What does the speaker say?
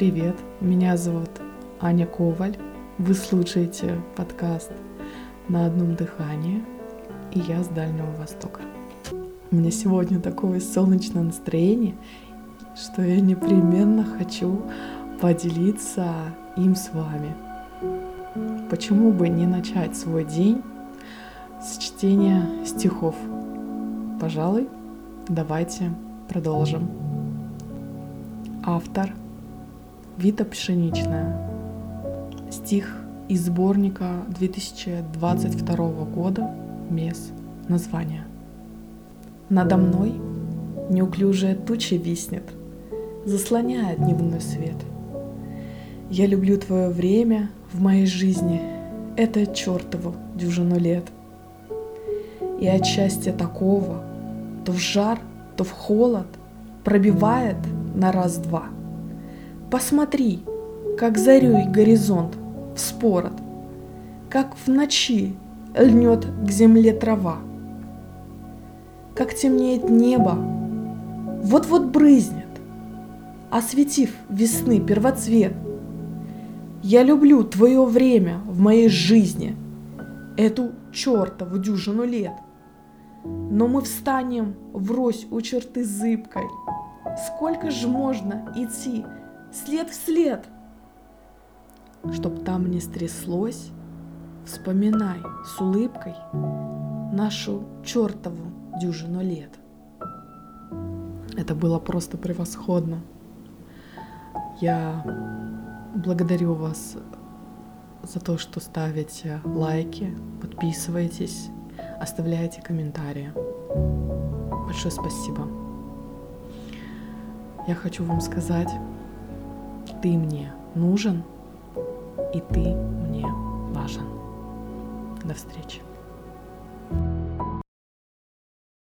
привет! Меня зовут Аня Коваль. Вы слушаете подкаст «На одном дыхании» и я с Дальнего Востока. У меня сегодня такое солнечное настроение, что я непременно хочу поделиться им с вами. Почему бы не начать свой день с чтения стихов? Пожалуй, давайте продолжим. Автор Вита пшеничная. Стих из сборника 2022 года «Мес. Название». Надо мной неуклюжая туча виснет, заслоняя дневной свет. Я люблю твое время в моей жизни, это чертову дюжину лет. И от счастья такого то в жар, то в холод пробивает на раз-два – Посмотри, как зарей горизонт вспорот, Как в ночи льнет к земле трава, Как темнеет небо, вот-вот брызнет, Осветив весны первоцвет. Я люблю твое время в моей жизни, Эту чертову дюжину лет. Но мы встанем врозь у черты зыбкой. Сколько же можно идти след в след. Чтоб там не стряслось, вспоминай с улыбкой нашу чертову дюжину лет. Это было просто превосходно. Я благодарю вас за то, что ставите лайки, подписываетесь, оставляете комментарии. Большое спасибо. Я хочу вам сказать, ты мне нужен, и ты мне важен. До встречи.